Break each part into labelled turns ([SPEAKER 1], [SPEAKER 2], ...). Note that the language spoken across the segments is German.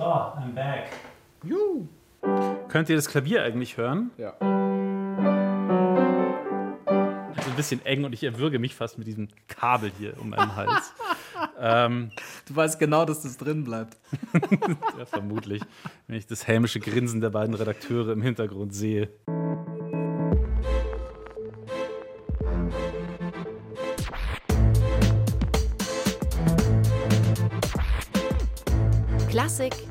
[SPEAKER 1] So, I'm back.
[SPEAKER 2] Juhu.
[SPEAKER 1] Könnt ihr das Klavier eigentlich hören?
[SPEAKER 2] Ja.
[SPEAKER 1] So ein bisschen eng und ich erwürge mich fast mit diesem Kabel hier um meinen Hals. ähm,
[SPEAKER 2] Du weißt genau, dass das drin bleibt.
[SPEAKER 1] ja, vermutlich, wenn ich das hämische Grinsen der beiden Redakteure im Hintergrund sehe.
[SPEAKER 3] Klassik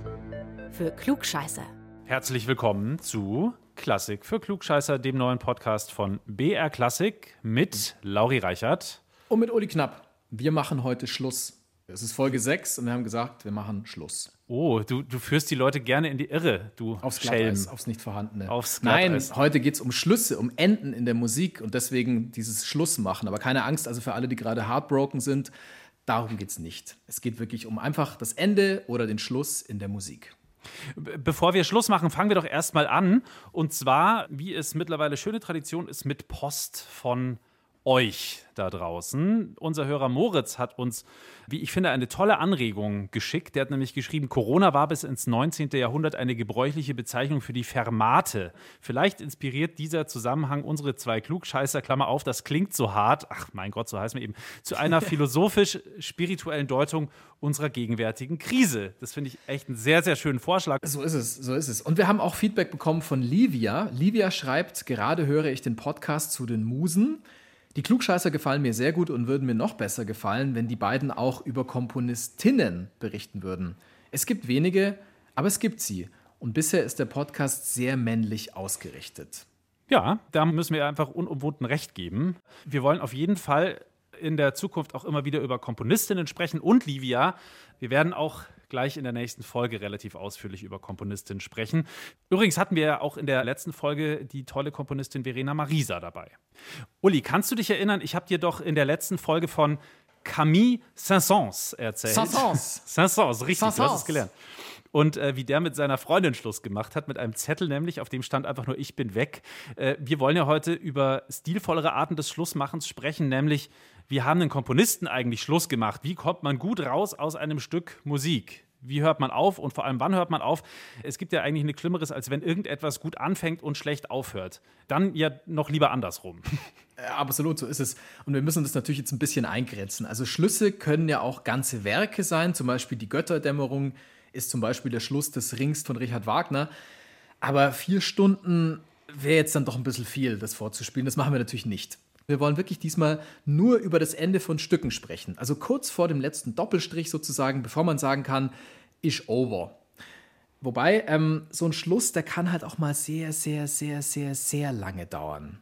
[SPEAKER 3] für Klugscheißer.
[SPEAKER 1] Herzlich willkommen zu Klassik für Klugscheißer, dem neuen Podcast von BR Klassik mit Lauri Reichert.
[SPEAKER 2] Und mit Uli Knapp. Wir machen heute Schluss. Es ist Folge 6 und wir haben gesagt, wir machen Schluss.
[SPEAKER 1] Oh, du, du führst die Leute gerne in die Irre, du
[SPEAKER 2] Aufs
[SPEAKER 1] Schelm.
[SPEAKER 2] Glatteis, aufs nicht vorhandene.
[SPEAKER 1] Aufs
[SPEAKER 2] Nein,
[SPEAKER 1] Glatteis.
[SPEAKER 2] heute geht es um Schlüsse, um Enden in der Musik und deswegen dieses Schluss machen. Aber keine Angst, also für alle, die gerade heartbroken sind, darum geht es nicht. Es geht wirklich um einfach das Ende oder den Schluss in der Musik.
[SPEAKER 1] Bevor wir Schluss machen, fangen wir doch erstmal an. Und zwar, wie es mittlerweile schöne Tradition ist, mit Post von euch da draußen. Unser Hörer Moritz hat uns, wie ich finde, eine tolle Anregung geschickt. Der hat nämlich geschrieben, Corona war bis ins 19. Jahrhundert eine gebräuchliche Bezeichnung für die Fermate. Vielleicht inspiriert dieser Zusammenhang unsere zwei Klugscheißer, Klammer auf, das klingt so hart, ach mein Gott, so heißt mir eben, zu einer philosophisch-spirituellen Deutung unserer gegenwärtigen Krise. Das finde ich echt einen sehr, sehr schönen Vorschlag.
[SPEAKER 2] So ist es, so ist es. Und wir haben auch Feedback bekommen von Livia. Livia schreibt, gerade höre ich den Podcast zu den Musen. Die Klugscheißer gefallen mir sehr gut und würden mir noch besser gefallen, wenn die beiden auch über Komponistinnen berichten würden. Es gibt wenige, aber es gibt sie. Und bisher ist der Podcast sehr männlich ausgerichtet.
[SPEAKER 1] Ja, da müssen wir einfach unumwunden Recht geben. Wir wollen auf jeden Fall in der Zukunft auch immer wieder über Komponistinnen sprechen und Livia. Wir werden auch gleich in der nächsten Folge relativ ausführlich über Komponistinnen sprechen. Übrigens hatten wir ja auch in der letzten Folge die tolle Komponistin Verena Marisa dabei. Uli, kannst du dich erinnern? Ich habe dir doch in der letzten Folge von Camille Saint-Saëns erzählt.
[SPEAKER 2] Saint-Saëns.
[SPEAKER 1] Saint-Saëns, richtig, du hast es gelernt. Und äh, wie der mit seiner Freundin Schluss gemacht hat, mit einem Zettel nämlich, auf dem stand einfach nur Ich bin weg. Äh, wir wollen ja heute über stilvollere Arten des Schlussmachens sprechen, nämlich wie haben den Komponisten eigentlich Schluss gemacht? Wie kommt man gut raus aus einem Stück Musik? Wie hört man auf und vor allem wann hört man auf? Es gibt ja eigentlich nichts Schlimmeres, als wenn irgendetwas gut anfängt und schlecht aufhört. Dann ja noch lieber andersrum.
[SPEAKER 2] Ja, absolut, so ist es. Und wir müssen das natürlich jetzt ein bisschen eingrenzen. Also Schlüsse können ja auch ganze Werke sein. Zum Beispiel die Götterdämmerung ist zum Beispiel der Schluss des Rings von Richard Wagner. Aber vier Stunden wäre jetzt dann doch ein bisschen viel, das vorzuspielen. Das machen wir natürlich nicht. Wir wollen wirklich diesmal nur über das Ende von Stücken sprechen. Also kurz vor dem letzten Doppelstrich sozusagen, bevor man sagen kann, ist over. Wobei, ähm, so ein Schluss, der kann halt auch mal sehr, sehr, sehr, sehr, sehr lange dauern.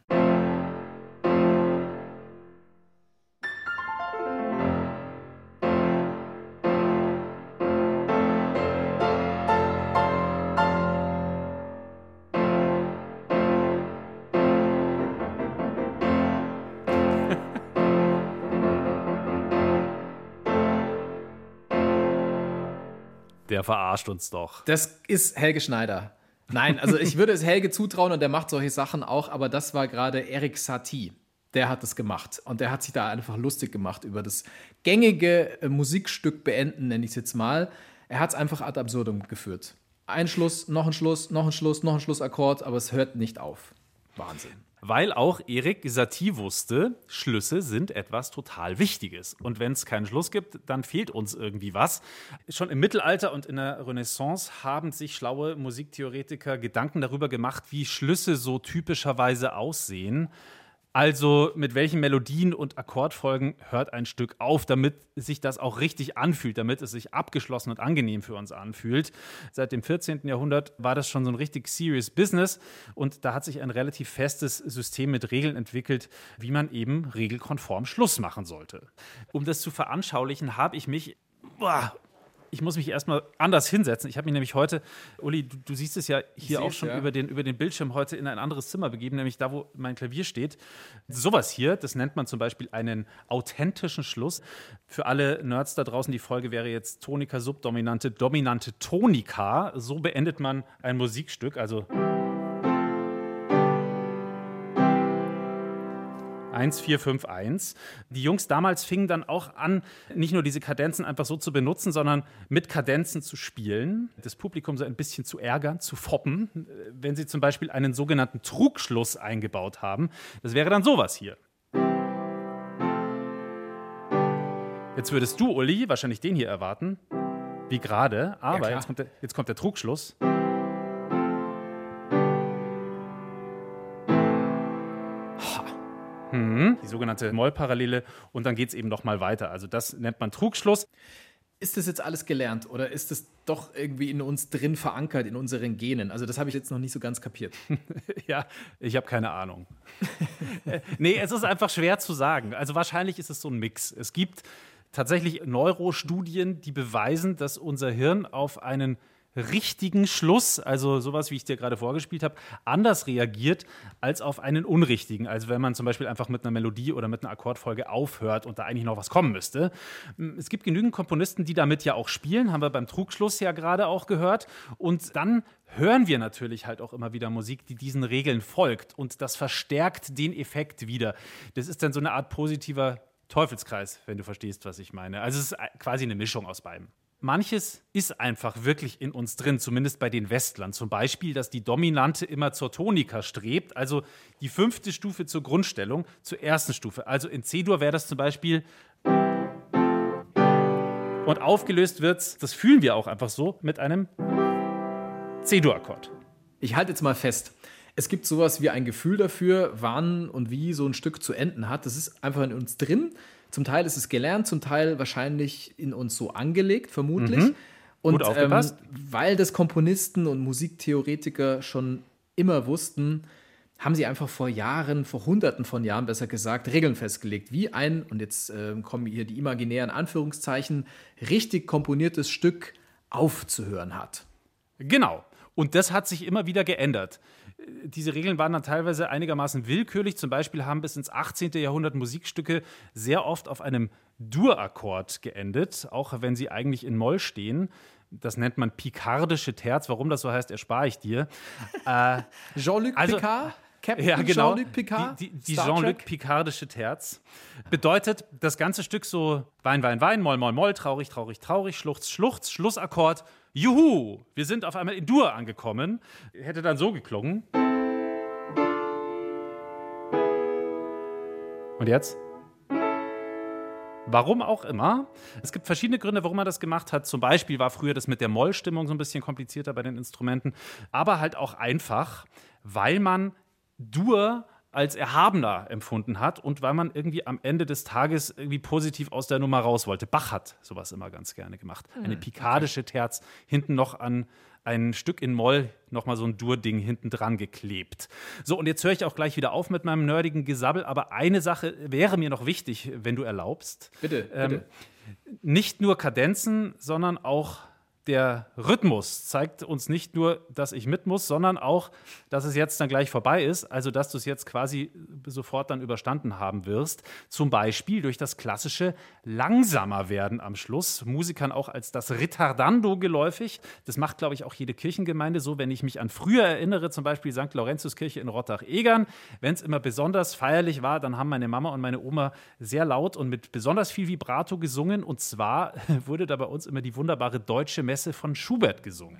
[SPEAKER 1] Der verarscht uns doch.
[SPEAKER 2] Das ist Helge Schneider. Nein, also ich würde es Helge zutrauen und der macht solche Sachen auch, aber das war gerade Erik Satie. Der hat das gemacht und der hat sich da einfach lustig gemacht über das gängige äh, Musikstück beenden, nenne ich es jetzt mal. Er hat es einfach ad absurdum geführt. Ein Schluss, noch ein Schluss, noch ein Schluss, noch ein Schlussakkord, aber es hört nicht auf. Wahnsinn.
[SPEAKER 1] Weil auch Erik Satie wusste, Schlüsse sind etwas total Wichtiges. Und wenn es keinen Schluss gibt, dann fehlt uns irgendwie was. Schon im Mittelalter und in der Renaissance haben sich schlaue Musiktheoretiker Gedanken darüber gemacht, wie Schlüsse so typischerweise aussehen. Also mit welchen Melodien und Akkordfolgen hört ein Stück auf, damit sich das auch richtig anfühlt, damit es sich abgeschlossen und angenehm für uns anfühlt. Seit dem 14. Jahrhundert war das schon so ein richtig serious Business und da hat sich ein relativ festes System mit Regeln entwickelt, wie man eben regelkonform Schluss machen sollte. Um das zu veranschaulichen, habe ich mich boah, ich muss mich erstmal anders hinsetzen. Ich habe mich nämlich heute, Uli, du, du siehst es ja hier auch schon
[SPEAKER 2] ja.
[SPEAKER 1] über, den, über den Bildschirm heute in ein anderes Zimmer begeben, nämlich da, wo mein Klavier steht. Sowas hier, das nennt man zum Beispiel einen authentischen Schluss. Für alle Nerds da draußen, die Folge wäre jetzt Tonika Subdominante, Dominante Tonika. So beendet man ein Musikstück. Also 1451. Die Jungs damals fingen dann auch an, nicht nur diese Kadenzen einfach so zu benutzen, sondern mit Kadenzen zu spielen, das Publikum so ein bisschen zu ärgern, zu foppen, wenn sie zum Beispiel einen sogenannten Trugschluss eingebaut haben. Das wäre dann sowas hier. Jetzt würdest du, Uli, wahrscheinlich den hier erwarten, wie gerade, aber ja, jetzt, kommt der, jetzt kommt der Trugschluss. Mhm. Die sogenannte Mollparallele. Und dann geht es eben noch mal weiter. Also das nennt man Trugschluss.
[SPEAKER 2] Ist das jetzt alles gelernt oder ist das doch irgendwie in uns drin verankert, in unseren Genen? Also das habe ich jetzt noch nicht so ganz kapiert.
[SPEAKER 1] ja, ich habe keine Ahnung. Äh, nee, es ist einfach schwer zu sagen. Also wahrscheinlich ist es so ein Mix. Es gibt tatsächlich Neurostudien, die beweisen, dass unser Hirn auf einen richtigen Schluss, also sowas, wie ich dir gerade vorgespielt habe, anders reagiert als auf einen unrichtigen. Also wenn man zum Beispiel einfach mit einer Melodie oder mit einer Akkordfolge aufhört und da eigentlich noch was kommen müsste. Es gibt genügend Komponisten, die damit ja auch spielen, haben wir beim Trugschluss ja gerade auch gehört. Und dann hören wir natürlich halt auch immer wieder Musik, die diesen Regeln folgt. Und das verstärkt den Effekt wieder. Das ist dann so eine Art positiver Teufelskreis, wenn du verstehst, was ich meine. Also es ist quasi eine Mischung aus beidem. Manches ist einfach wirklich in uns drin, zumindest bei den Westlern. Zum Beispiel, dass die Dominante immer zur Tonika strebt, also die fünfte Stufe zur Grundstellung, zur ersten Stufe. Also in C-Dur wäre das zum Beispiel. Und aufgelöst wird das fühlen wir auch einfach so, mit einem C-Dur-Akkord.
[SPEAKER 2] Ich halte jetzt mal fest. Es gibt sowas wie ein Gefühl dafür, wann und wie so ein Stück zu enden hat. Das ist einfach in uns drin. Zum Teil ist es gelernt, zum Teil wahrscheinlich in uns so angelegt, vermutlich. Mhm. Und ähm, weil das Komponisten und Musiktheoretiker schon immer wussten, haben sie einfach vor Jahren, vor Hunderten von Jahren besser gesagt, Regeln festgelegt, wie ein, und jetzt äh, kommen hier die imaginären Anführungszeichen, richtig komponiertes Stück aufzuhören hat.
[SPEAKER 1] Genau. Und das hat sich immer wieder geändert diese Regeln waren dann teilweise einigermaßen willkürlich. Zum Beispiel haben bis ins 18. Jahrhundert Musikstücke sehr oft auf einem Dur-Akkord geendet, auch wenn sie eigentlich in Moll stehen. Das nennt man pikardische Terz. Warum das so heißt, erspare ich dir.
[SPEAKER 2] Äh, Jean-Luc also, Picard?
[SPEAKER 1] Captain ja, genau. Jean-Luc Picard? Die, die, die Jean-Luc Picardische Terz bedeutet das ganze Stück so Wein, Wein, Wein, Moll, Moll, Moll, traurig, traurig, traurig, Schluchz, Schluchz, Schlussakkord Juhu, wir sind auf einmal in Dur angekommen. Hätte dann so geklungen. Und jetzt? Warum auch immer. Es gibt verschiedene Gründe, warum man das gemacht hat. Zum Beispiel war früher das mit der Mollstimmung so ein bisschen komplizierter bei den Instrumenten. Aber halt auch einfach, weil man Dur als erhabener empfunden hat und weil man irgendwie am Ende des Tages irgendwie positiv aus der Nummer raus wollte. Bach hat sowas immer ganz gerne gemacht. Hm, Eine pikadische Terz hinten noch an ein Stück in Moll nochmal so ein Dur-Ding hinten dran geklebt. So, und jetzt höre ich auch gleich wieder auf mit meinem nerdigen Gesabbel, aber eine Sache wäre mir noch wichtig, wenn du erlaubst.
[SPEAKER 2] Bitte, ähm, bitte.
[SPEAKER 1] Nicht nur Kadenzen, sondern auch der Rhythmus zeigt uns nicht nur, dass ich mit muss, sondern auch, dass es jetzt dann gleich vorbei ist, also dass du es jetzt quasi sofort dann überstanden haben wirst. Zum Beispiel durch das klassische langsamer werden am Schluss. Musikern auch als das Ritardando geläufig. Das macht, glaube ich, auch jede Kirchengemeinde so. Wenn ich mich an früher erinnere, zum Beispiel St. Laurentiuskirche in Rottach-Egern, wenn es immer besonders feierlich war, dann haben meine Mama und meine Oma sehr laut und mit besonders viel Vibrato gesungen. Und zwar wurde da bei uns immer die wunderbare deutsche Messe Messe von Schubert gesungen.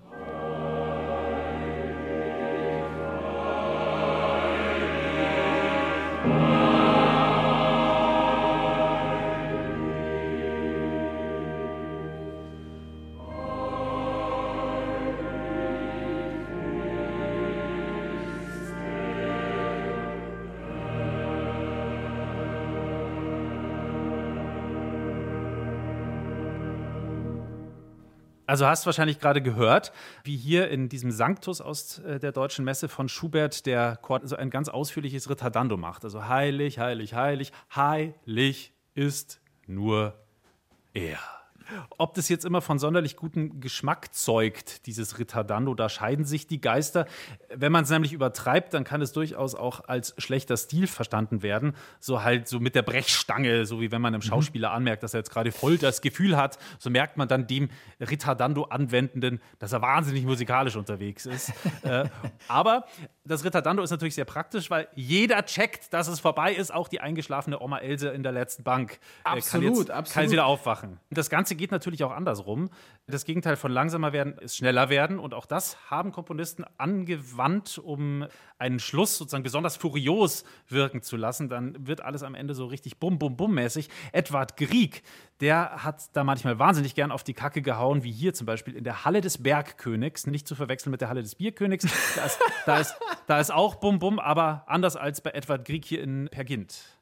[SPEAKER 1] Also hast wahrscheinlich gerade gehört, wie hier in diesem Sanctus aus äh, der deutschen Messe von Schubert der Chor so ein ganz ausführliches Ritardando macht. Also heilig, heilig, heilig, heilig ist nur er. Ob das jetzt immer von sonderlich gutem Geschmack zeugt, dieses Ritardando, da scheiden sich die Geister. Wenn man es nämlich übertreibt, dann kann es durchaus auch als schlechter Stil verstanden werden. So halt so mit der Brechstange, so wie wenn man einem mhm. Schauspieler anmerkt, dass er jetzt gerade voll das Gefühl hat, so merkt man dann dem Ritardando-Anwendenden, dass er wahnsinnig musikalisch unterwegs ist. äh, aber das Ritardando ist natürlich sehr praktisch, weil jeder checkt, dass es vorbei ist, auch die eingeschlafene Oma Else in der letzten Bank.
[SPEAKER 2] Absolut,
[SPEAKER 1] kann jetzt,
[SPEAKER 2] absolut.
[SPEAKER 1] Kann jetzt wieder aufwachen. Das Ganze geht natürlich auch andersrum. Das Gegenteil von langsamer werden ist schneller werden. Und auch das haben Komponisten angewandt, um einen Schluss sozusagen besonders furios wirken zu lassen. Dann wird alles am Ende so richtig bum, bum, bum mäßig. Edward Grieg, der hat da manchmal wahnsinnig gern auf die Kacke gehauen, wie hier zum Beispiel in der Halle des Bergkönigs. Nicht zu verwechseln mit der Halle des Bierkönigs. Da ist, da ist, da ist auch bum, bum, aber anders als bei Edward Grieg hier in Pergint.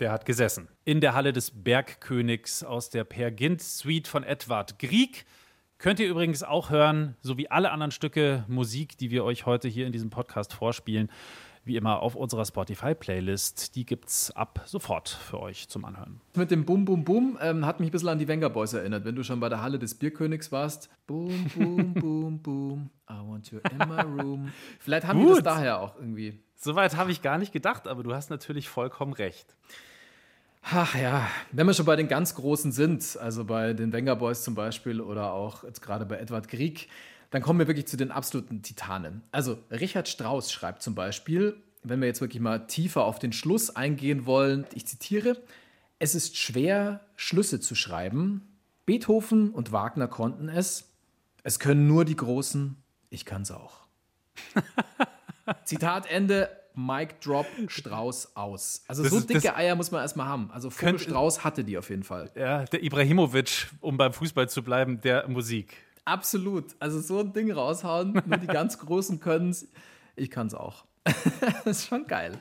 [SPEAKER 1] Der hat gesessen. In der Halle des Bergkönigs aus der Pergint Suite von Edward Grieg. Könnt ihr übrigens auch hören, so wie alle anderen Stücke Musik, die wir euch heute hier in diesem Podcast vorspielen, wie immer auf unserer Spotify-Playlist. Die gibt's ab sofort für euch zum Anhören.
[SPEAKER 2] Mit dem Bum Bum Bum ähm, hat mich ein bisschen an die Wenger Boys erinnert, wenn du schon bei der Halle des Bierkönigs warst. Boom, boom, boom, boom. I want you in my room. Vielleicht haben Gut. wir das daher auch irgendwie.
[SPEAKER 1] Soweit habe ich gar nicht gedacht, aber du hast natürlich vollkommen recht.
[SPEAKER 2] Ach ja, wenn wir schon bei den ganz Großen sind, also bei den Wenger Boys zum Beispiel oder auch jetzt gerade bei Edward Grieg, dann kommen wir wirklich zu den absoluten Titanen. Also Richard Strauss schreibt zum Beispiel, wenn wir jetzt wirklich mal tiefer auf den Schluss eingehen wollen, ich zitiere, es ist schwer, Schlüsse zu schreiben. Beethoven und Wagner konnten es. Es können nur die Großen, ich kann es auch. Zitat Ende. Mike Drop Strauß aus. Also das so ist, dicke Eier muss man erstmal haben. Also Vogel Strauß hatte die auf jeden Fall.
[SPEAKER 1] Ja, der Ibrahimovic, um beim Fußball zu bleiben, der Musik.
[SPEAKER 2] Absolut. Also so ein Ding raushauen, nur die ganz Großen können es. Ich kann es auch. das ist schon geil.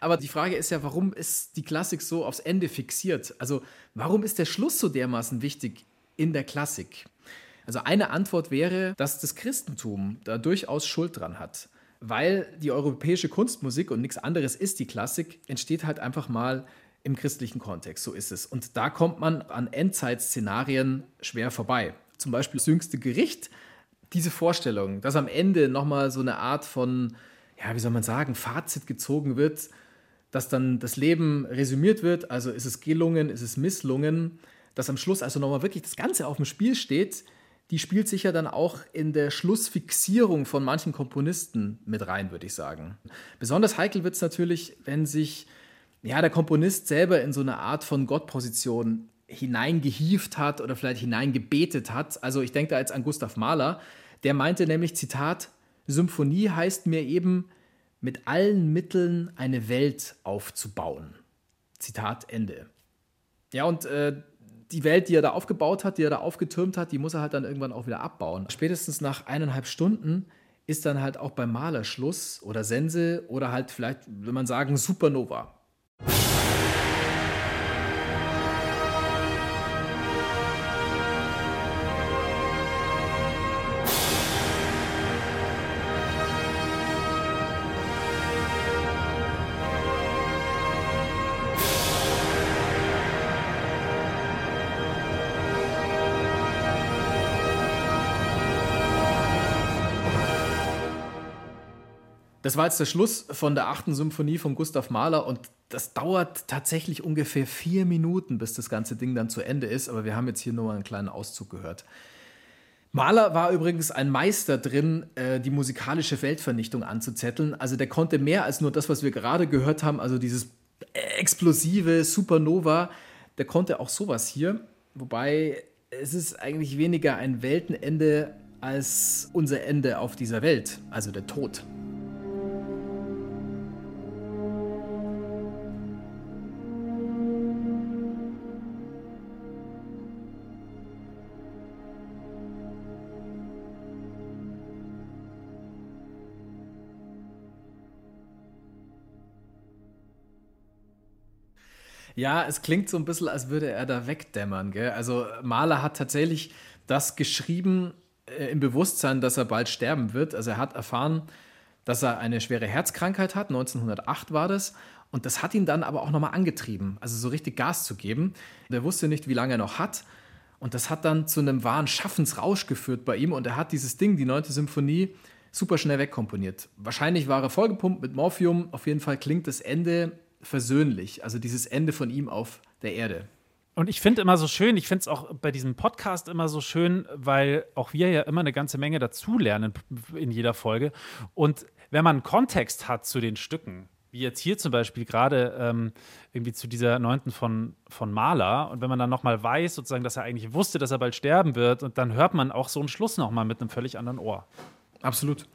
[SPEAKER 2] Aber die Frage ist ja, warum ist die Klassik so aufs Ende fixiert? Also warum ist der Schluss so dermaßen wichtig in der Klassik? Also eine Antwort wäre, dass das Christentum da durchaus Schuld dran hat weil die europäische Kunstmusik und nichts anderes ist die Klassik, entsteht halt einfach mal im christlichen Kontext. So ist es. Und da kommt man an Endzeitszenarien schwer vorbei. Zum Beispiel das jüngste Gericht. Diese Vorstellung, dass am Ende nochmal so eine Art von, ja, wie soll man sagen, Fazit gezogen wird, dass dann das Leben resümiert wird, also ist es gelungen, ist es misslungen, dass am Schluss also nochmal wirklich das Ganze auf dem Spiel steht, die spielt sich ja dann auch in der Schlussfixierung von manchen Komponisten mit rein, würde ich sagen. Besonders heikel wird es natürlich, wenn sich ja, der Komponist selber in so eine Art von Gottposition hineingehieft hat oder vielleicht hineingebetet hat. Also ich denke da jetzt an Gustav Mahler, der meinte nämlich, Zitat, Symphonie heißt mir eben, mit allen Mitteln eine Welt aufzubauen. Zitat Ende. Ja, und äh, die Welt, die er da aufgebaut hat, die er da aufgetürmt hat, die muss er halt dann irgendwann auch wieder abbauen. Spätestens nach eineinhalb Stunden ist dann halt auch beim Maler Schluss oder Sense oder halt vielleicht, wenn man sagen, Supernova. Das war jetzt der Schluss von der achten Symphonie von Gustav Mahler und das dauert tatsächlich ungefähr vier Minuten, bis das ganze Ding dann zu Ende ist. Aber wir haben jetzt hier nur einen kleinen Auszug gehört. Mahler war übrigens ein Meister drin, äh, die musikalische Weltvernichtung anzuzetteln. Also der konnte mehr als nur das, was wir gerade gehört haben, also dieses explosive Supernova. Der konnte auch sowas hier. Wobei es ist eigentlich weniger ein Weltenende als unser Ende auf dieser Welt, also der Tod. Ja, es klingt so ein bisschen, als würde er da wegdämmern. Gell? Also Mahler hat tatsächlich das geschrieben äh, im Bewusstsein, dass er bald sterben wird. Also er hat erfahren, dass er eine schwere Herzkrankheit hat. 1908 war das. Und das hat ihn dann aber auch nochmal angetrieben, also so richtig Gas zu geben. Der wusste nicht, wie lange er noch hat. Und das hat dann zu einem wahren Schaffensrausch geführt bei ihm. Und er hat dieses Ding, die neunte Symphonie, super schnell wegkomponiert. Wahrscheinlich war er vollgepumpt mit Morphium. Auf jeden Fall klingt das Ende versöhnlich. Also dieses Ende von ihm auf der Erde.
[SPEAKER 1] Und ich finde immer so schön, ich finde es auch bei diesem Podcast immer so schön, weil auch wir ja immer eine ganze Menge dazulernen in jeder Folge. Und wenn man Kontext hat zu den Stücken, wie jetzt hier zum Beispiel gerade ähm, irgendwie zu dieser neunten von, von Mahler. Und wenn man dann nochmal weiß, sozusagen, dass er eigentlich wusste, dass er bald sterben wird, und dann hört man auch so einen Schluss nochmal mit einem völlig anderen Ohr.
[SPEAKER 2] Absolut.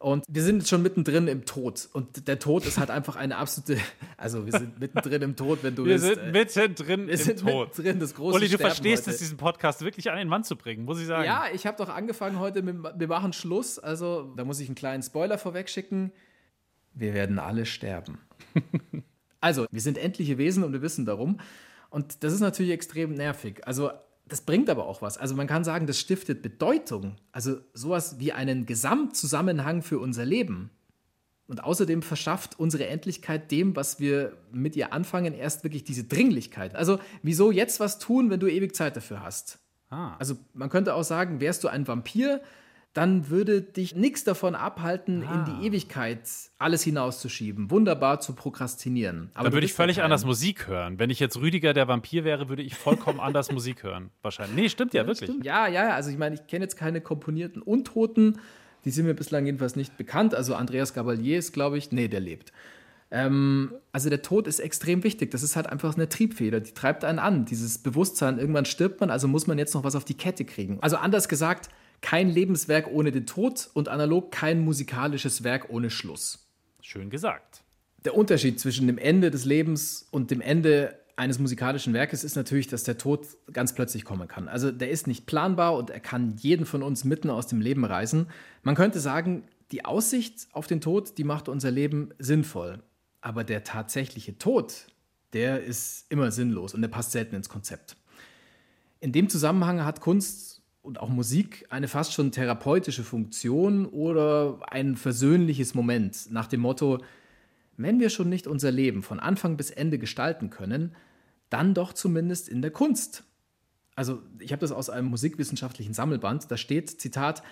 [SPEAKER 2] Und wir sind jetzt schon mittendrin im Tod. Und der Tod ist halt einfach eine absolute. Also, wir sind mittendrin im Tod, wenn du
[SPEAKER 1] Wir
[SPEAKER 2] willst.
[SPEAKER 1] sind
[SPEAKER 2] äh,
[SPEAKER 1] mittendrin
[SPEAKER 2] wir
[SPEAKER 1] im
[SPEAKER 2] sind
[SPEAKER 1] Tod.
[SPEAKER 2] mittendrin, das große
[SPEAKER 1] Uli, du
[SPEAKER 2] Sterben
[SPEAKER 1] verstehst
[SPEAKER 2] heute.
[SPEAKER 1] es, diesen Podcast wirklich an den Mann zu bringen, muss ich sagen.
[SPEAKER 2] Ja, ich habe doch angefangen heute mit, wir machen Schluss. Also, da muss ich einen kleinen Spoiler vorwegschicken. Wir werden alle sterben. also, wir sind endliche Wesen und wir wissen darum. Und das ist natürlich extrem nervig. Also, das bringt aber auch was. Also, man kann sagen, das stiftet Bedeutung. Also, sowas wie einen Gesamtzusammenhang für unser Leben. Und außerdem verschafft unsere Endlichkeit dem, was wir mit ihr anfangen, erst wirklich diese Dringlichkeit. Also, wieso jetzt was tun, wenn du ewig Zeit dafür hast?
[SPEAKER 1] Ah.
[SPEAKER 2] Also man könnte auch sagen, wärst du ein Vampir, dann würde dich nichts davon abhalten,
[SPEAKER 1] Ah.
[SPEAKER 2] in die Ewigkeit alles hinauszuschieben, wunderbar zu prokrastinieren. Aber
[SPEAKER 1] da
[SPEAKER 2] du
[SPEAKER 1] würde ich
[SPEAKER 2] ja
[SPEAKER 1] völlig
[SPEAKER 2] kein-
[SPEAKER 1] anders Musik hören. Wenn ich jetzt Rüdiger der Vampir wäre, würde ich vollkommen anders Musik hören. Wahrscheinlich. Nee, stimmt ja, wirklich.
[SPEAKER 2] Stimmt. Ja, ja, ja. Also ich meine, ich kenne jetzt keine komponierten Untoten. Die sind mir bislang jedenfalls nicht bekannt. Also Andreas Gabalier ist, glaube ich, nee, der lebt. Ähm, also der Tod ist extrem wichtig. Das ist halt einfach eine Triebfeder, die treibt einen an. Dieses Bewusstsein, irgendwann stirbt man, also muss man jetzt noch was auf die Kette kriegen. Also anders gesagt, kein Lebenswerk ohne den Tod und analog kein musikalisches Werk ohne Schluss.
[SPEAKER 1] Schön gesagt.
[SPEAKER 2] Der Unterschied zwischen dem Ende des Lebens und dem Ende eines musikalischen Werkes ist natürlich, dass der Tod ganz plötzlich kommen kann. Also der ist nicht planbar und er kann jeden von uns mitten aus dem Leben reißen. Man könnte sagen, die Aussicht auf den Tod, die macht unser Leben sinnvoll. Aber der tatsächliche Tod, der ist immer sinnlos und der passt selten ins Konzept. In dem Zusammenhang hat Kunst und auch Musik eine fast schon therapeutische Funktion oder ein versöhnliches Moment nach dem Motto, wenn wir schon nicht unser Leben von Anfang bis Ende gestalten können, dann doch zumindest in der Kunst. Also ich habe das aus einem musikwissenschaftlichen Sammelband, da steht, Zitat,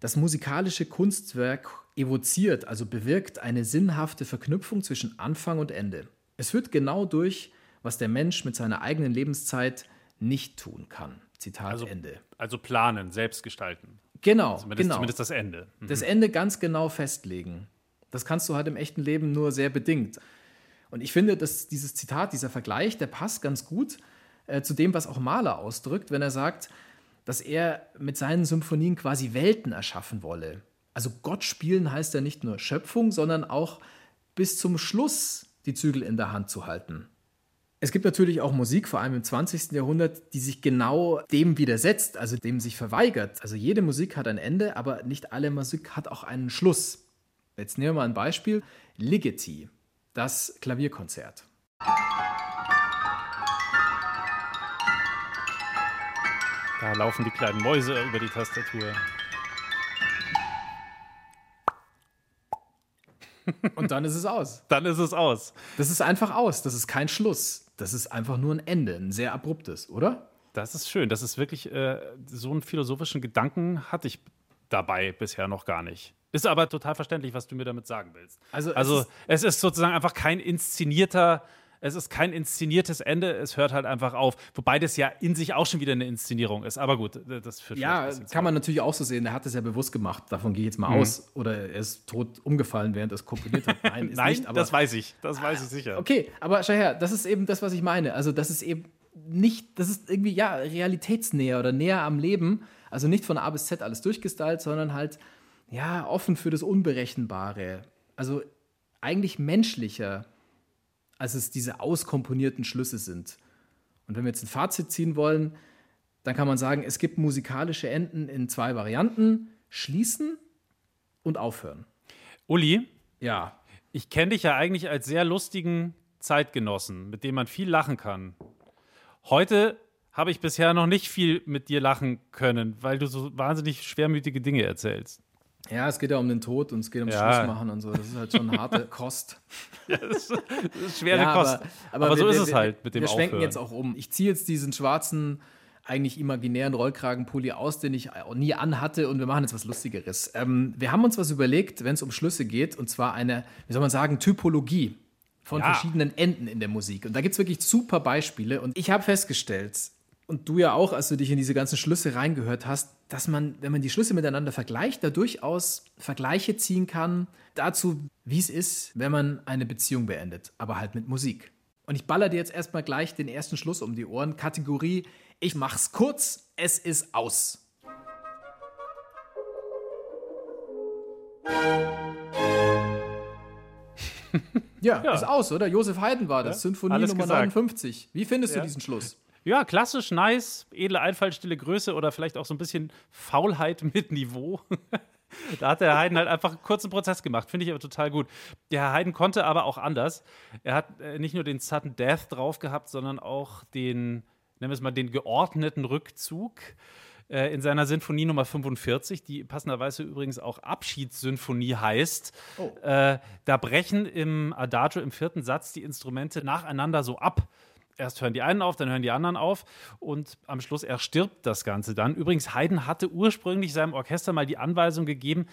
[SPEAKER 2] das musikalische Kunstwerk evoziert, also bewirkt eine sinnhafte Verknüpfung zwischen Anfang und Ende. Es führt genau durch, was der Mensch mit seiner eigenen Lebenszeit nicht tun kann. Zitat
[SPEAKER 1] Also,
[SPEAKER 2] Ende.
[SPEAKER 1] also planen, selbst gestalten.
[SPEAKER 2] Genau,
[SPEAKER 1] Zumindest,
[SPEAKER 2] genau.
[SPEAKER 1] zumindest das Ende. Mhm.
[SPEAKER 2] das Ende ganz genau festlegen. Das kannst du halt im echten Leben nur sehr bedingt. Und ich finde, dass dieses Zitat, dieser Vergleich, der passt ganz gut äh, zu dem, was auch Mahler ausdrückt, wenn er sagt, dass er mit seinen Symphonien quasi Welten erschaffen wolle. Also Gott spielen heißt ja nicht nur Schöpfung, sondern auch bis zum Schluss die Zügel in der Hand zu halten. Es gibt natürlich auch Musik, vor allem im 20. Jahrhundert, die sich genau dem widersetzt, also dem sich verweigert. Also jede Musik hat ein Ende, aber nicht alle Musik hat auch einen Schluss. Jetzt nehmen wir mal ein Beispiel. Ligeti, das Klavierkonzert.
[SPEAKER 1] Da laufen die kleinen Mäuse über die Tastatur.
[SPEAKER 2] Und dann ist es aus.
[SPEAKER 1] Dann ist es aus.
[SPEAKER 2] Das ist einfach aus. Das ist kein Schluss. Das ist einfach nur ein Ende, ein sehr abruptes, oder?
[SPEAKER 1] Das ist schön. Das ist wirklich, äh, so einen philosophischen Gedanken hatte ich dabei bisher noch gar nicht. Ist aber total verständlich, was du mir damit sagen willst.
[SPEAKER 2] Also es
[SPEAKER 1] also
[SPEAKER 2] ist-
[SPEAKER 1] es ist sozusagen einfach kein inszenierter, es ist kein inszeniertes Ende, es hört halt einfach auf. Wobei das ja in sich auch schon wieder eine Inszenierung ist. Aber gut, das führt
[SPEAKER 2] Ja, kann man natürlich auch so sehen. Er hat es ja bewusst gemacht. Davon gehe ich jetzt mal aus. Oder er ist tot umgefallen, während er es komponiert hat. Nein, ist
[SPEAKER 1] Nein,
[SPEAKER 2] nicht. Aber
[SPEAKER 1] das weiß ich. Das weiß ich sicher.
[SPEAKER 2] Okay, aber schau her, das ist eben das, was ich meine. Also, das ist eben nicht, das ist irgendwie, ja, realitätsnäher oder näher am Leben. Also nicht von A bis Z alles durchgestylt, sondern halt, ja, offen für das Unberechenbare. Also eigentlich menschlicher, als es diese auskomponierten Schlüsse sind. Und wenn wir jetzt ein Fazit ziehen wollen, dann kann man sagen, es gibt musikalische Enden in zwei Varianten: schließen und aufhören.
[SPEAKER 1] Uli,
[SPEAKER 2] Ja,
[SPEAKER 1] ich kenne dich ja eigentlich als sehr lustigen Zeitgenossen, mit dem man viel lachen kann. Heute habe ich bisher noch nicht viel mit dir lachen können, weil du so wahnsinnig schwermütige Dinge erzählst.
[SPEAKER 2] Ja, es geht ja um den Tod und es geht um
[SPEAKER 1] Ja.
[SPEAKER 2] Schluss machen und so. Das ist halt schon eine harte Kost.
[SPEAKER 1] Das ist, das ist schwere
[SPEAKER 2] Ja,
[SPEAKER 1] Kost. Aber, so
[SPEAKER 2] wir-
[SPEAKER 1] ist
[SPEAKER 2] wir-
[SPEAKER 1] es halt mit dem
[SPEAKER 2] Wir schwenken
[SPEAKER 1] Aufhören.
[SPEAKER 2] jetzt auch um. Ich ziehe jetzt diesen schwarzen, eigentlich imaginären Rollkragenpulli aus, den ich auch nie anhatte und wir machen jetzt was Lustigeres. Ähm, wir haben uns was überlegt, wenn es um Schlüsse geht, und zwar eine, wie soll man sagen, Typologie von
[SPEAKER 1] Ja.
[SPEAKER 2] verschiedenen Enden in der Musik. Und da gibt es wirklich super Beispiele. Und ich habe festgestellt, und du ja auch, als du dich in diese ganzen Schlüsse reingehört hast, dass man, wenn man die Schlüsse miteinander vergleicht, da durchaus Vergleiche ziehen kann dazu, wie es ist, wenn man eine Beziehung beendet, aber halt mit Musik. Und ich baller dir jetzt erstmal gleich den ersten Schluss um die Ohren. Kategorie, ich mach's kurz, es ist aus. Ja,
[SPEAKER 1] Ja.
[SPEAKER 2] ist aus, oder? Josef Haydn war das, Sinfonie
[SPEAKER 1] alles
[SPEAKER 2] Nummer
[SPEAKER 1] gesagt.
[SPEAKER 2] 59. Wie findest
[SPEAKER 1] Ja.
[SPEAKER 2] du diesen Schluss?
[SPEAKER 1] Ja, klassisch, nice, edle Einfall, stille Größe oder vielleicht auch so ein bisschen Faulheit mit Niveau. da hat der Haydn halt einfach einen kurzen Prozess gemacht, finde ich aber total gut. Der Herr Haydn konnte aber auch anders. Er hat äh, nicht nur den Sudden Death drauf gehabt, sondern auch den, nennen wir es mal, den geordneten Rückzug äh, in seiner Sinfonie Nummer 45, die passenderweise übrigens auch Abschiedssymphonie heißt. Äh, da brechen im Adagio im vierten Satz die Instrumente nacheinander so ab. Erst hören die einen auf, dann hören die anderen auf und am Schluss erstirbt das Ganze dann. Übrigens, Haydn hatte ursprünglich seinem Orchester mal die Anweisung gegeben,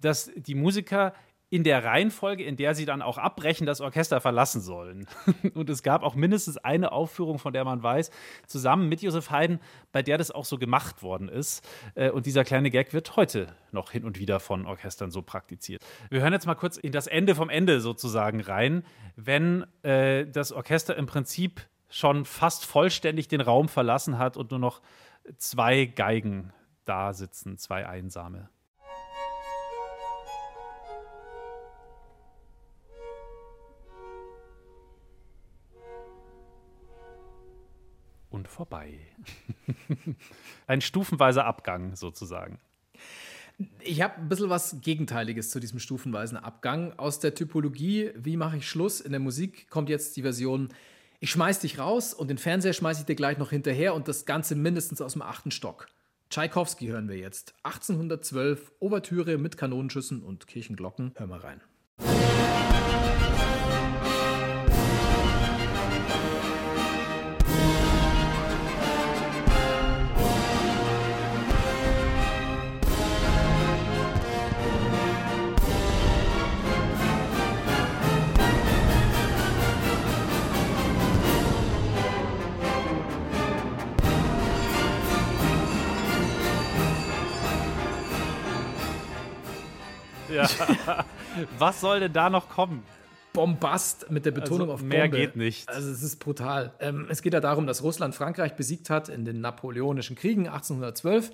[SPEAKER 1] dass die Musiker in der Reihenfolge, in der sie dann auch abbrechen, das Orchester verlassen sollen. Und es gab auch mindestens eine Aufführung, von der man weiß, zusammen mit Josef Haydn, bei der das auch so gemacht worden ist. Äh, Und dieser kleine Gag wird heute noch hin und wieder von Orchestern so praktiziert. Wir hören jetzt mal kurz in das Ende vom Ende sozusagen rein, wenn äh, das Orchester im Prinzip schon fast vollständig den Raum verlassen hat und nur noch zwei Geigen da sitzen, zwei einsame. Und vorbei. Ein stufenweiser Abgang sozusagen.
[SPEAKER 2] Ich habe ein bisschen was Gegenteiliges zu diesem stufenweisen Abgang. Aus der Typologie, wie mache ich Schluss? In der Musik kommt jetzt die Version, ich schmeiß dich raus und den Fernseher schmeiß ich dir gleich noch hinterher und das Ganze mindestens aus dem achten Stock. Tschaikowski hören wir jetzt. 1812, Ouvertüre mit Kanonenschüssen und Kirchenglocken. Hör mal rein.
[SPEAKER 1] Ja. Was soll denn da noch kommen?
[SPEAKER 2] Bombast mit der Betonung
[SPEAKER 1] Also
[SPEAKER 2] auf
[SPEAKER 1] mehr
[SPEAKER 2] Bombe.
[SPEAKER 1] geht nicht.
[SPEAKER 2] Also es ist brutal. Ähm, es geht ja darum, dass Russland Frankreich besiegt hat in den Napoleonischen Kriegen 1812.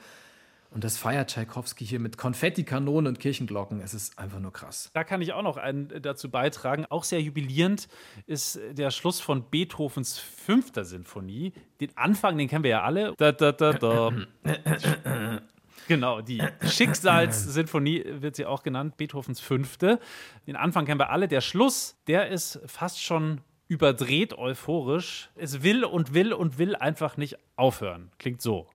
[SPEAKER 2] Und das feiert Tschaikowski hier mit Konfettikanonen und Kirchenglocken. Es ist einfach nur krass.
[SPEAKER 1] Da kann ich auch noch einen dazu beitragen. Auch sehr jubilierend ist der Schluss von Beethovens fünfter Sinfonie. Den Anfang, den kennen wir ja alle. Da, da, da, da. Genau, die Schicksalssinfonie wird sie auch genannt, Beethovens fünfte. Den Anfang kennen wir alle. Der Schluss, der ist fast schon überdreht euphorisch. Es will und will und will einfach nicht aufhören. Klingt so.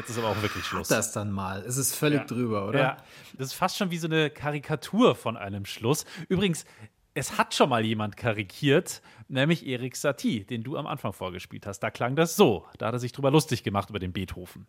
[SPEAKER 1] Jetzt ist aber auch wirklich Schluss.
[SPEAKER 2] Das dann mal. Es ist völlig
[SPEAKER 1] Ja.
[SPEAKER 2] drüber, oder?
[SPEAKER 1] Ja, das ist fast schon wie so eine Karikatur von einem Schluss. Übrigens, es hat schon mal jemand karikiert, nämlich Erik Satie, den du am Anfang vorgespielt hast. Da klang das so. Da hat er sich drüber lustig gemacht über den Beethoven.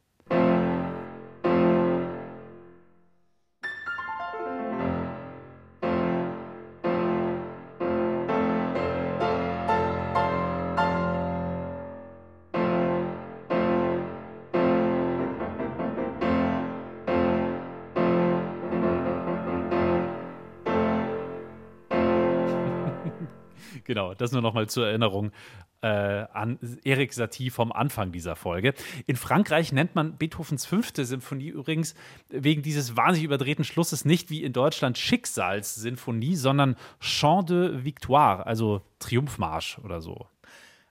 [SPEAKER 1] Genau, das nur noch mal zur Erinnerung äh, an Erik Satie vom Anfang dieser Folge. In Frankreich nennt man Beethovens fünfte Symphonie übrigens wegen dieses wahnsinnig überdrehten Schlusses nicht wie in Deutschland Schicksalssinfonie, sondern Chant de Victoire, also Triumphmarsch oder so.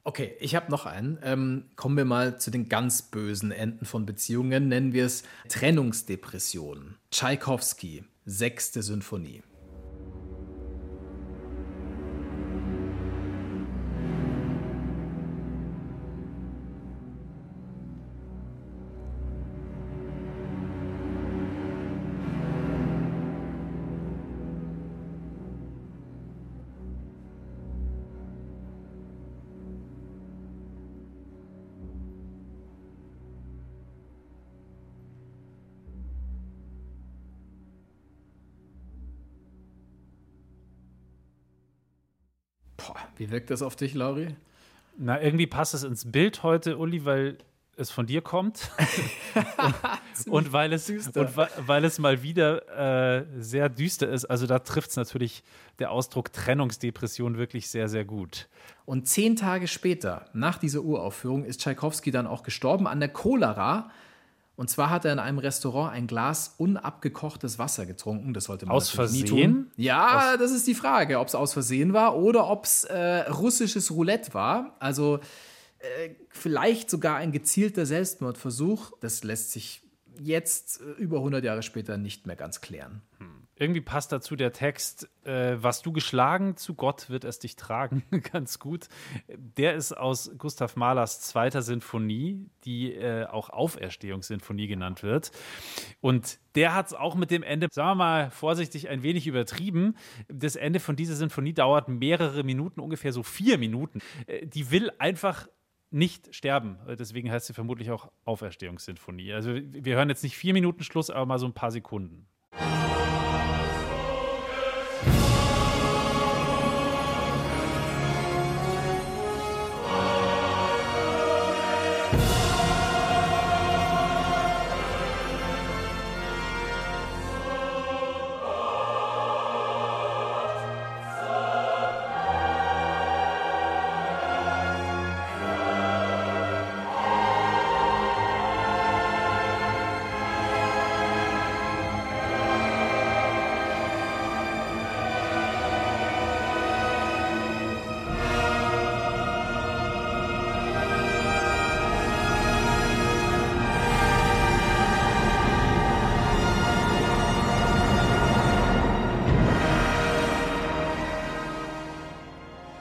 [SPEAKER 2] Okay, ich habe noch einen. Ähm, kommen wir mal zu den ganz bösen Enden von Beziehungen. Nennen wir es Trennungsdepression. Tschaikowski, sechste Sinfonie. Wie wirkt das auf dich, Lauri?
[SPEAKER 1] Na, irgendwie passt es ins Bild heute, Uli, weil es von dir kommt und, und, weil es, und weil es mal wieder äh, sehr düster ist. Also da trifft es natürlich der Ausdruck Trennungsdepression wirklich sehr, sehr gut.
[SPEAKER 2] Und zehn Tage später, nach dieser Uraufführung, ist Tschaikowski dann auch gestorben an der Cholera. Und zwar hat er in einem Restaurant ein Glas unabgekochtes Wasser getrunken. Das sollte man
[SPEAKER 1] aus Versehen? nie tun.
[SPEAKER 2] Ja, aus das ist die Frage, ob es aus Versehen war oder ob es äh, russisches Roulette war. Also äh, vielleicht sogar ein gezielter Selbstmordversuch. Das lässt sich jetzt, äh, über 100 Jahre später, nicht mehr ganz klären.
[SPEAKER 1] Hm. Irgendwie passt dazu der Text, äh, was du geschlagen, zu Gott wird es dich tragen, ganz gut. Der ist aus Gustav Mahlers zweiter Sinfonie, die äh, auch Auferstehungssinfonie genannt wird. Und der hat es auch mit dem Ende, sagen wir mal vorsichtig, ein wenig übertrieben. Das Ende von dieser Sinfonie dauert mehrere Minuten, ungefähr so vier Minuten. Äh, die will einfach nicht sterben. Deswegen heißt sie vermutlich auch Auferstehungssinfonie. Also wir hören jetzt nicht vier Minuten Schluss, aber mal so ein paar Sekunden.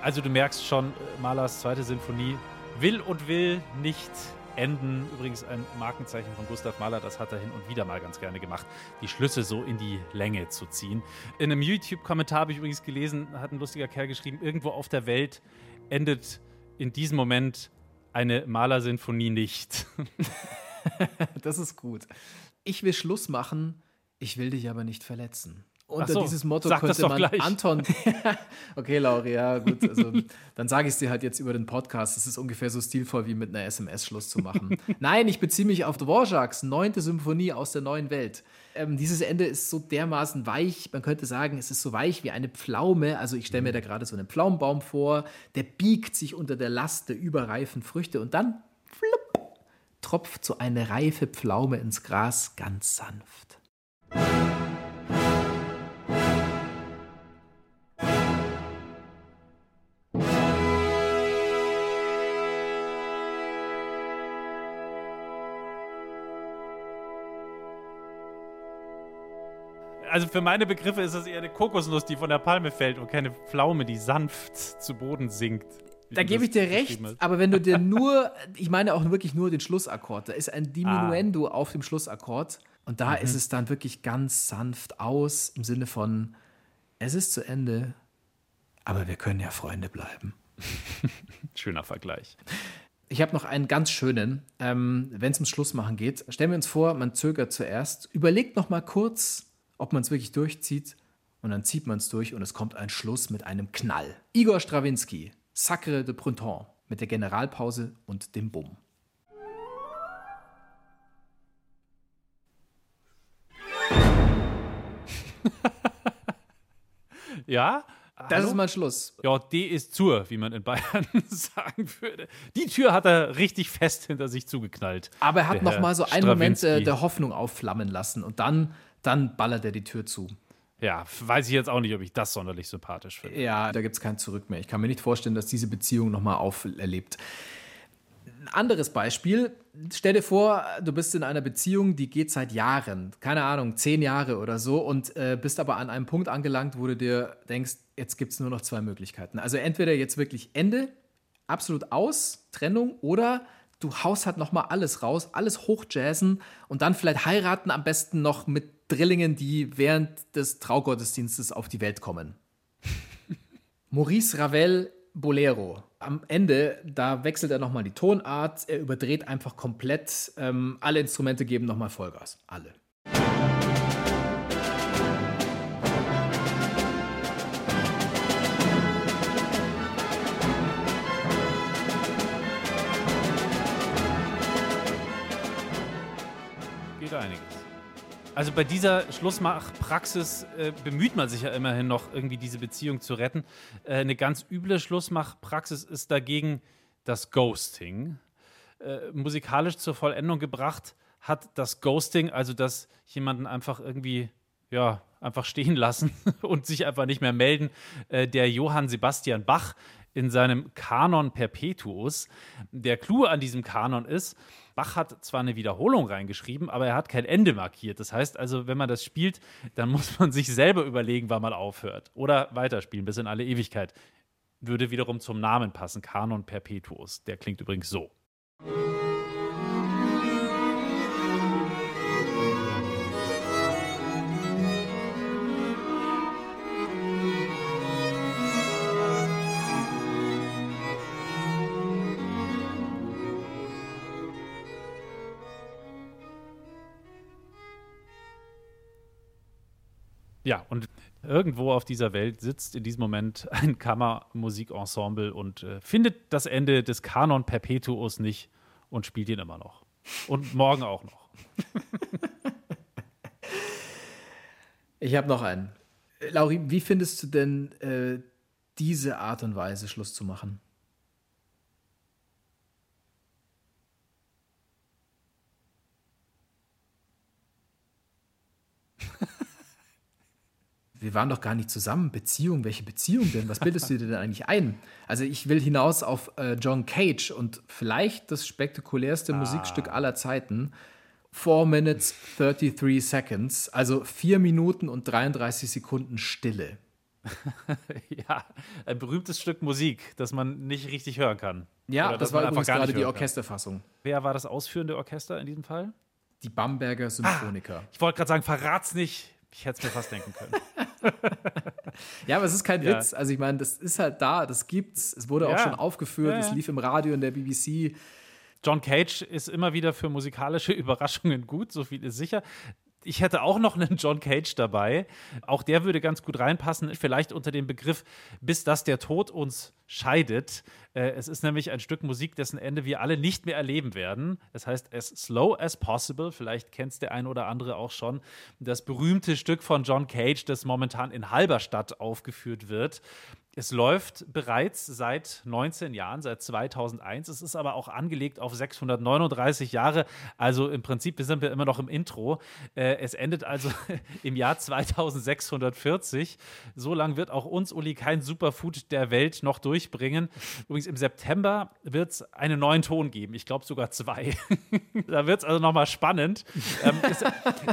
[SPEAKER 1] Also du merkst schon, Mahlers zweite Sinfonie will und will nicht enden. Übrigens ein Markenzeichen von Gustav Mahler, das hat er hin und wieder mal ganz gerne gemacht, die Schlüsse so in die Länge zu ziehen. In einem YouTube-Kommentar habe ich übrigens gelesen, hat ein lustiger Kerl geschrieben, irgendwo auf der Welt endet in diesem Moment eine Maler-Sinfonie nicht.
[SPEAKER 2] das ist gut. Ich will Schluss machen, ich will dich aber nicht verletzen. Unter
[SPEAKER 1] so,
[SPEAKER 2] dieses Motto könnte man gleich. Anton. okay, Lauri, ja, gut. Also, dann sage ich es dir halt jetzt über den Podcast. Es ist ungefähr so stilvoll wie mit einer SMS Schluss zu machen. Nein, ich beziehe mich auf Dvorak's neunte Symphonie aus der neuen Welt. Ähm, dieses Ende ist so dermaßen weich. Man könnte sagen, es ist so weich wie eine Pflaume. Also, ich stelle mir da gerade so einen Pflaumenbaum vor. Der biegt sich unter der Last der überreifen Früchte und dann flupp, tropft so eine reife Pflaume ins Gras ganz sanft.
[SPEAKER 1] Also für meine Begriffe ist das eher eine Kokosnuss, die von der Palme fällt und keine Pflaume, die sanft zu Boden sinkt.
[SPEAKER 2] Da gebe ich dir recht, aber wenn du dir nur, ich meine auch wirklich nur den Schlussakkord, da ist ein Diminuendo ah. auf dem Schlussakkord und da mhm. ist es dann wirklich ganz sanft aus im Sinne von, es ist zu Ende, aber wir können ja Freunde bleiben.
[SPEAKER 1] Schöner Vergleich.
[SPEAKER 2] Ich habe noch einen ganz schönen, ähm, wenn es ums Schlussmachen geht. Stellen wir uns vor, man zögert zuerst, überlegt noch mal kurz, ob man es wirklich durchzieht und dann zieht man es durch und es kommt ein Schluss mit einem Knall. Igor Strawinski, Sacre de Printemps mit der Generalpause und dem Bumm.
[SPEAKER 1] ja,
[SPEAKER 2] Das ist mal Schluss.
[SPEAKER 1] Ja, D ist zur, wie man in Bayern sagen würde. Die Tür hat er richtig fest hinter sich zugeknallt.
[SPEAKER 2] Aber er hat
[SPEAKER 1] der
[SPEAKER 2] noch
[SPEAKER 1] Herr
[SPEAKER 2] mal so einen Moment äh, der Hoffnung aufflammen lassen und dann, dann ballert er die Tür zu.
[SPEAKER 1] Ja, weiß ich jetzt auch nicht, ob ich das sonderlich sympathisch finde.
[SPEAKER 2] Ja, da gibt es kein Zurück mehr. Ich kann mir nicht vorstellen, dass diese Beziehung nochmal auferlebt. Ein anderes Beispiel. Stell dir vor, du bist in einer Beziehung, die geht seit Jahren, keine Ahnung, zehn Jahre oder so, und äh, bist aber an einem Punkt angelangt, wo du dir denkst, jetzt gibt es nur noch zwei Möglichkeiten. Also entweder jetzt wirklich Ende, absolut aus, Trennung, oder du haust halt nochmal alles raus, alles hochjazzen und dann vielleicht heiraten, am besten noch mit Drillingen, die während des Traugottesdienstes auf die Welt kommen. Maurice Ravel Bolero. Am Ende, da wechselt er nochmal die Tonart, er überdreht einfach komplett. Ähm, alle Instrumente geben nochmal Vollgas. Alle.
[SPEAKER 1] Geht einiges. Also bei dieser Schlussmachpraxis äh, bemüht man sich ja immerhin noch, irgendwie diese Beziehung zu retten. Äh, eine ganz üble Schlussmachpraxis ist dagegen das Ghosting. Äh, musikalisch zur Vollendung gebracht hat das Ghosting, also dass jemanden einfach irgendwie, ja, einfach stehen lassen und sich einfach nicht mehr melden, äh, der Johann Sebastian Bach in seinem Kanon Perpetuus. Der Clou an diesem Kanon ist, Bach hat zwar eine Wiederholung reingeschrieben, aber er hat kein Ende markiert. Das heißt also, wenn man das spielt, dann muss man sich selber überlegen, wann man aufhört. Oder weiterspielen bis in alle Ewigkeit. Würde wiederum zum Namen passen, Kanon Perpetuus. Der klingt übrigens so. Ja, und irgendwo auf dieser Welt sitzt in diesem Moment ein Kammermusikensemble und äh, findet das Ende des Kanon Perpetuus nicht und spielt ihn immer noch. Und morgen auch noch.
[SPEAKER 2] Ich habe noch einen. Äh, Lauri, wie findest du denn äh, diese Art und Weise, Schluss zu machen? Wir waren doch gar nicht zusammen. Beziehung, welche Beziehung denn? Was bildest du dir denn eigentlich ein? Also ich will hinaus auf äh, John Cage und vielleicht das spektakulärste Musikstück aller Zeiten. 4 Minutes 33 Seconds, also 4 Minuten und 33 Sekunden Stille.
[SPEAKER 1] ja, ein berühmtes Stück Musik, das man nicht richtig hören kann.
[SPEAKER 2] Ja,
[SPEAKER 1] Oder
[SPEAKER 2] das war übrigens gerade die. Orchesterfassung.
[SPEAKER 1] Wer war das ausführende Orchester in diesem Fall?
[SPEAKER 2] Die Bamberger Symphoniker.
[SPEAKER 1] Ich wollte gerade sagen, verrat's nicht. Ich hätte es mir fast denken können.
[SPEAKER 2] Ja, aber es ist kein
[SPEAKER 1] Ja.
[SPEAKER 2] Witz. Also ich meine, das ist halt da, das gibt's. Es wurde auch
[SPEAKER 1] Ja.
[SPEAKER 2] schon aufgeführt,
[SPEAKER 1] Ja,
[SPEAKER 2] es lief im Radio in der BBC.
[SPEAKER 1] John Cage ist immer wieder für musikalische Überraschungen gut, so viel ist sicher. Ich hätte auch noch einen John Cage dabei. Auch der würde ganz gut reinpassen, vielleicht unter dem Begriff, bis dass der Tod uns scheidet. Äh, es ist nämlich ein Stück Musik, dessen Ende wir alle nicht mehr erleben werden. Es heißt As Slow as Possible. Vielleicht kennt es der ein oder andere auch schon. Das berühmte Stück von John Cage, das momentan in Halberstadt aufgeführt wird. Es läuft bereits seit 19 Jahren, seit 2001. Es ist aber auch angelegt auf 639 Jahre. Also im Prinzip, wir sind ja immer noch im Intro. Äh, es endet also im Jahr 2640. So lang wird auch uns, Uli, kein Superfood der Welt noch durchbringen. Übrigens, im September wird es einen neuen Ton geben. Ich glaube sogar zwei. da wird es also nochmal spannend. ähm, es,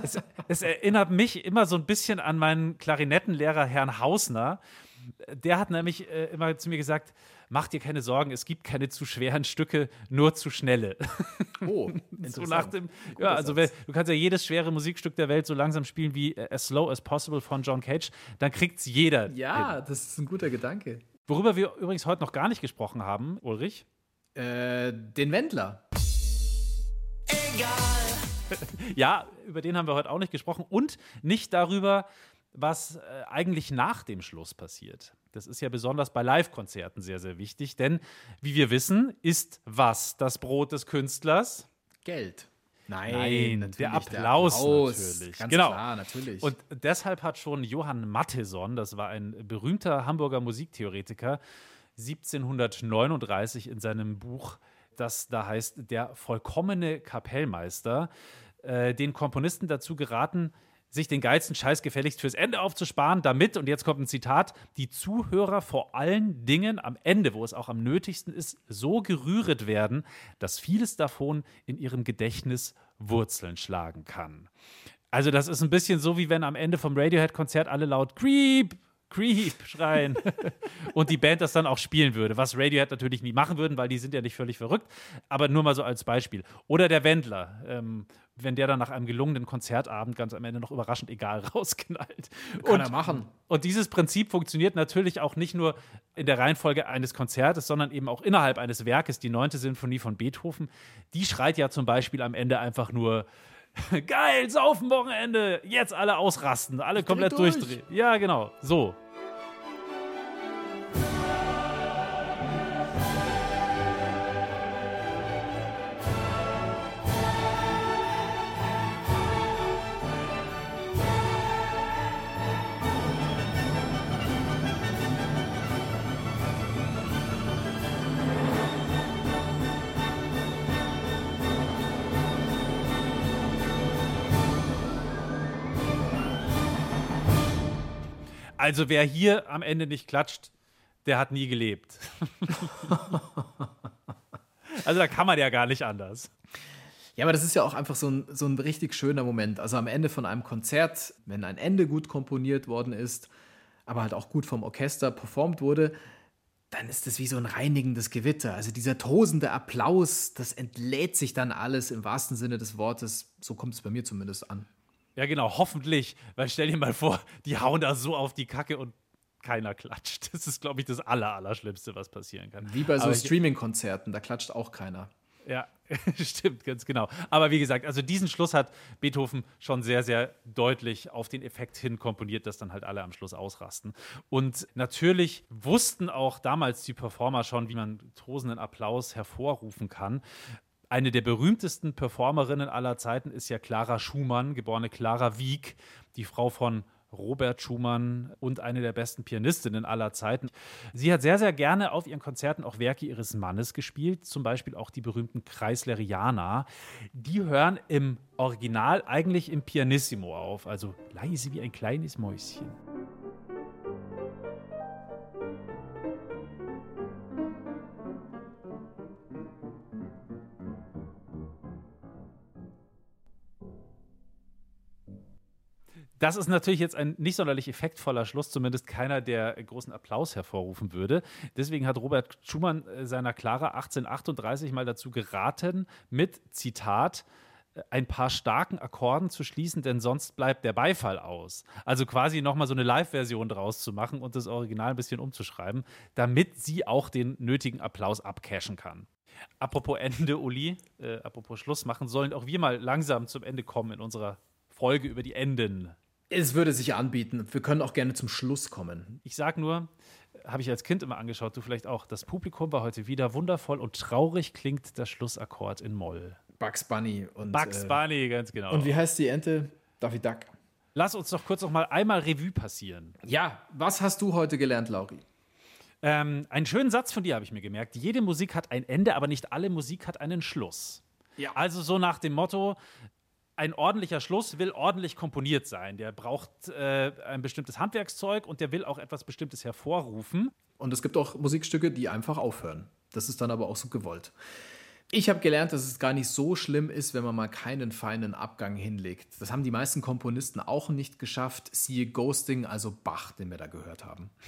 [SPEAKER 1] es, es erinnert mich immer so ein bisschen an meinen Klarinettenlehrer Herrn Hausner. Der hat nämlich äh, immer zu mir gesagt, mach dir keine Sorgen, es gibt keine zu schweren Stücke, nur zu schnelle.
[SPEAKER 2] Oh,
[SPEAKER 1] so nach dem, ja, also du kannst ja jedes schwere Musikstück der Welt so langsam spielen wie äh, As Slow as Possible von John Cage, dann kriegt's jeder.
[SPEAKER 2] Ja,
[SPEAKER 1] hin.
[SPEAKER 2] das ist ein guter Gedanke.
[SPEAKER 1] Worüber wir übrigens heute noch gar nicht gesprochen haben, Ulrich.
[SPEAKER 2] Äh, den Wendler.
[SPEAKER 1] Ja, über den haben wir heute auch nicht gesprochen und nicht darüber, was äh, eigentlich nach dem Schluss passiert. Das ist ja besonders bei Live-Konzerten sehr, sehr wichtig, denn wie wir wissen, ist was das Brot des Künstlers?
[SPEAKER 2] Geld. Nein,
[SPEAKER 1] Nein der Applaus,
[SPEAKER 2] Applaus.
[SPEAKER 1] natürlich.
[SPEAKER 2] Ganz
[SPEAKER 1] genau.
[SPEAKER 2] klar, natürlich.
[SPEAKER 1] Und deshalb hat schon Johann Matheson, das war ein berühmter Hamburger Musiktheoretiker, 1739 in seinem Buch, das da heißt Der vollkommene Kapellmeister, äh, den Komponisten dazu geraten, sich den geilsten Scheiß gefälligst fürs Ende aufzusparen, damit, und jetzt kommt ein Zitat, die Zuhörer vor allen Dingen am Ende, wo es auch am nötigsten ist, so gerühret werden, dass vieles davon in ihrem Gedächtnis Wurzeln schlagen kann. Also das ist ein bisschen so, wie wenn am Ende vom Radiohead-Konzert alle laut Creep, Creep schreien und die Band das dann auch spielen würde, was Radiohead natürlich nie machen würden, weil die sind ja nicht völlig verrückt, aber nur mal so als Beispiel. Oder der Wendler, ähm, wenn der dann nach einem gelungenen Konzertabend ganz am Ende noch überraschend egal rausknallt.
[SPEAKER 2] Kann
[SPEAKER 1] und,
[SPEAKER 2] er machen.
[SPEAKER 1] Und dieses Prinzip funktioniert natürlich auch nicht nur in der Reihenfolge eines Konzertes, sondern eben auch innerhalb eines Werkes. Die neunte Sinfonie von Beethoven, die schreit ja zum Beispiel am Ende einfach nur Geil, saufen Wochenende, jetzt alle ausrasten, alle komplett
[SPEAKER 2] durch.
[SPEAKER 1] durchdrehen. Ja, genau, so. Also wer hier am Ende nicht klatscht, der hat nie gelebt. also da kann man ja gar nicht anders.
[SPEAKER 2] Ja, aber das ist ja auch einfach so ein, so ein richtig schöner Moment. Also am Ende von einem Konzert, wenn ein Ende gut komponiert worden ist, aber halt auch gut vom Orchester performt wurde, dann ist das wie so ein reinigendes Gewitter. Also dieser tosende Applaus, das entlädt sich dann alles im wahrsten Sinne des Wortes. So kommt es bei mir zumindest an.
[SPEAKER 1] Ja, genau, hoffentlich. Weil stell dir mal vor, die hauen da so auf die Kacke und keiner klatscht. Das ist, glaube ich, das Aller, Allerschlimmste, was passieren kann.
[SPEAKER 2] Wie bei so Streaming-Konzerten, da klatscht auch keiner.
[SPEAKER 1] Ja, stimmt, ganz genau. Aber wie gesagt, also diesen Schluss hat Beethoven schon sehr, sehr deutlich auf den Effekt hin komponiert, dass dann halt alle am Schluss ausrasten. Und natürlich wussten auch damals die Performer schon, wie man tosenden Applaus hervorrufen kann. Eine der berühmtesten Performerinnen aller Zeiten ist ja Clara Schumann, geborene Clara Wieck, die Frau von Robert Schumann und eine der besten Pianistinnen aller Zeiten. Sie hat sehr, sehr gerne auf ihren Konzerten auch Werke ihres Mannes gespielt, zum Beispiel auch die berühmten Kreisleriana. Die hören im Original eigentlich im Pianissimo auf, also leise wie ein kleines Mäuschen. Das ist natürlich jetzt ein nicht sonderlich effektvoller Schluss, zumindest keiner, der großen Applaus hervorrufen würde. Deswegen hat Robert Schumann äh, seiner Clara 1838 mal dazu geraten, mit Zitat äh, ein paar starken Akkorden zu schließen, denn sonst bleibt der Beifall aus. Also quasi nochmal so eine Live-Version draus zu machen und das Original ein bisschen umzuschreiben, damit sie auch den nötigen Applaus abcashen kann. Apropos Ende, Uli, äh, apropos Schluss machen, sollen auch wir mal langsam zum Ende kommen in unserer Folge über die Enden.
[SPEAKER 2] Es würde sich anbieten. Wir können auch gerne zum Schluss kommen.
[SPEAKER 1] Ich sag nur, habe ich als Kind immer angeschaut, du vielleicht auch, das Publikum war heute wieder wundervoll und traurig klingt der Schlussakkord in Moll.
[SPEAKER 2] Bugs Bunny und.
[SPEAKER 1] Bugs
[SPEAKER 2] äh,
[SPEAKER 1] Bunny, ganz genau.
[SPEAKER 2] Und wie heißt die Ente? Daffy Duck.
[SPEAKER 1] Lass uns doch kurz noch mal einmal Revue passieren.
[SPEAKER 2] Ja, was hast du heute gelernt, Lauri?
[SPEAKER 1] Ähm, einen schönen Satz von dir habe ich mir gemerkt. Jede Musik hat ein Ende, aber nicht alle Musik hat einen Schluss.
[SPEAKER 2] Ja.
[SPEAKER 1] Also so nach dem Motto, ein ordentlicher Schluss will ordentlich komponiert sein. Der braucht äh, ein bestimmtes Handwerkszeug und der will auch etwas Bestimmtes hervorrufen.
[SPEAKER 2] Und es gibt auch Musikstücke, die einfach aufhören. Das ist dann aber auch so gewollt. Ich habe gelernt, dass es gar nicht so schlimm ist, wenn man mal keinen feinen Abgang hinlegt. Das haben die meisten Komponisten auch nicht geschafft. Siehe Ghosting, also Bach, den wir da gehört haben.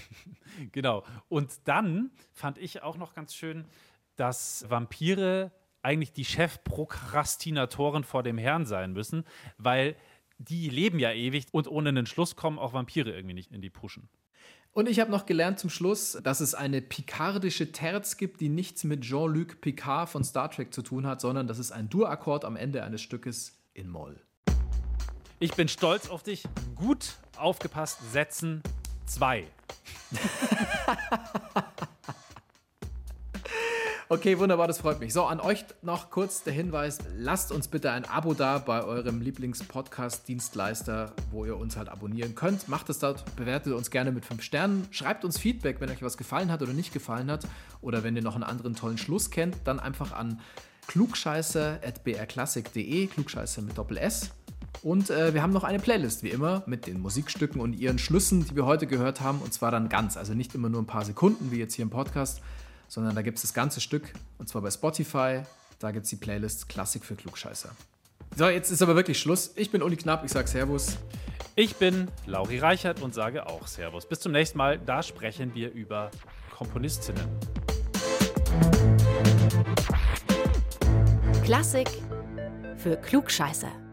[SPEAKER 1] Genau. Und dann fand ich auch noch ganz schön, dass Vampire eigentlich die Chefprokrastinatoren vor dem Herrn sein müssen, weil die leben ja ewig und ohne einen Schluss kommen auch Vampire irgendwie nicht in die Puschen.
[SPEAKER 2] Und ich habe noch gelernt zum Schluss, dass es eine picardische Terz gibt, die nichts mit Jean-Luc Picard von Star Trek zu tun hat, sondern das ist ein Dur-Akkord am Ende eines Stückes in Moll.
[SPEAKER 1] Ich bin stolz auf dich. Gut aufgepasst. Setzen zwei.
[SPEAKER 2] Okay, wunderbar, das freut mich. So, an euch noch kurz der Hinweis: Lasst uns bitte ein Abo da bei eurem Lieblings-Podcast-Dienstleister, wo ihr uns halt abonnieren könnt. Macht es dort, bewertet uns gerne mit fünf Sternen. Schreibt uns Feedback, wenn euch was gefallen hat oder nicht gefallen hat. Oder wenn ihr noch einen anderen tollen Schluss kennt, dann einfach an klugscheiße.brklassik.de, klugscheiße mit Doppel S. Und äh, wir haben noch eine Playlist, wie immer, mit den Musikstücken und ihren Schlüssen, die wir heute gehört haben. Und zwar dann ganz. Also nicht immer nur ein paar Sekunden, wie jetzt hier im Podcast, sondern da gibt es das ganze Stück. Und zwar bei Spotify. Da gibt es die Playlist Klassik für Klugscheißer. So, jetzt ist aber wirklich Schluss. Ich bin Uli Knapp, ich sage Servus.
[SPEAKER 1] Ich bin Lauri Reichert und sage auch Servus. Bis zum nächsten Mal. Da sprechen wir über Komponistinnen.
[SPEAKER 3] Klassik für Klugscheißer.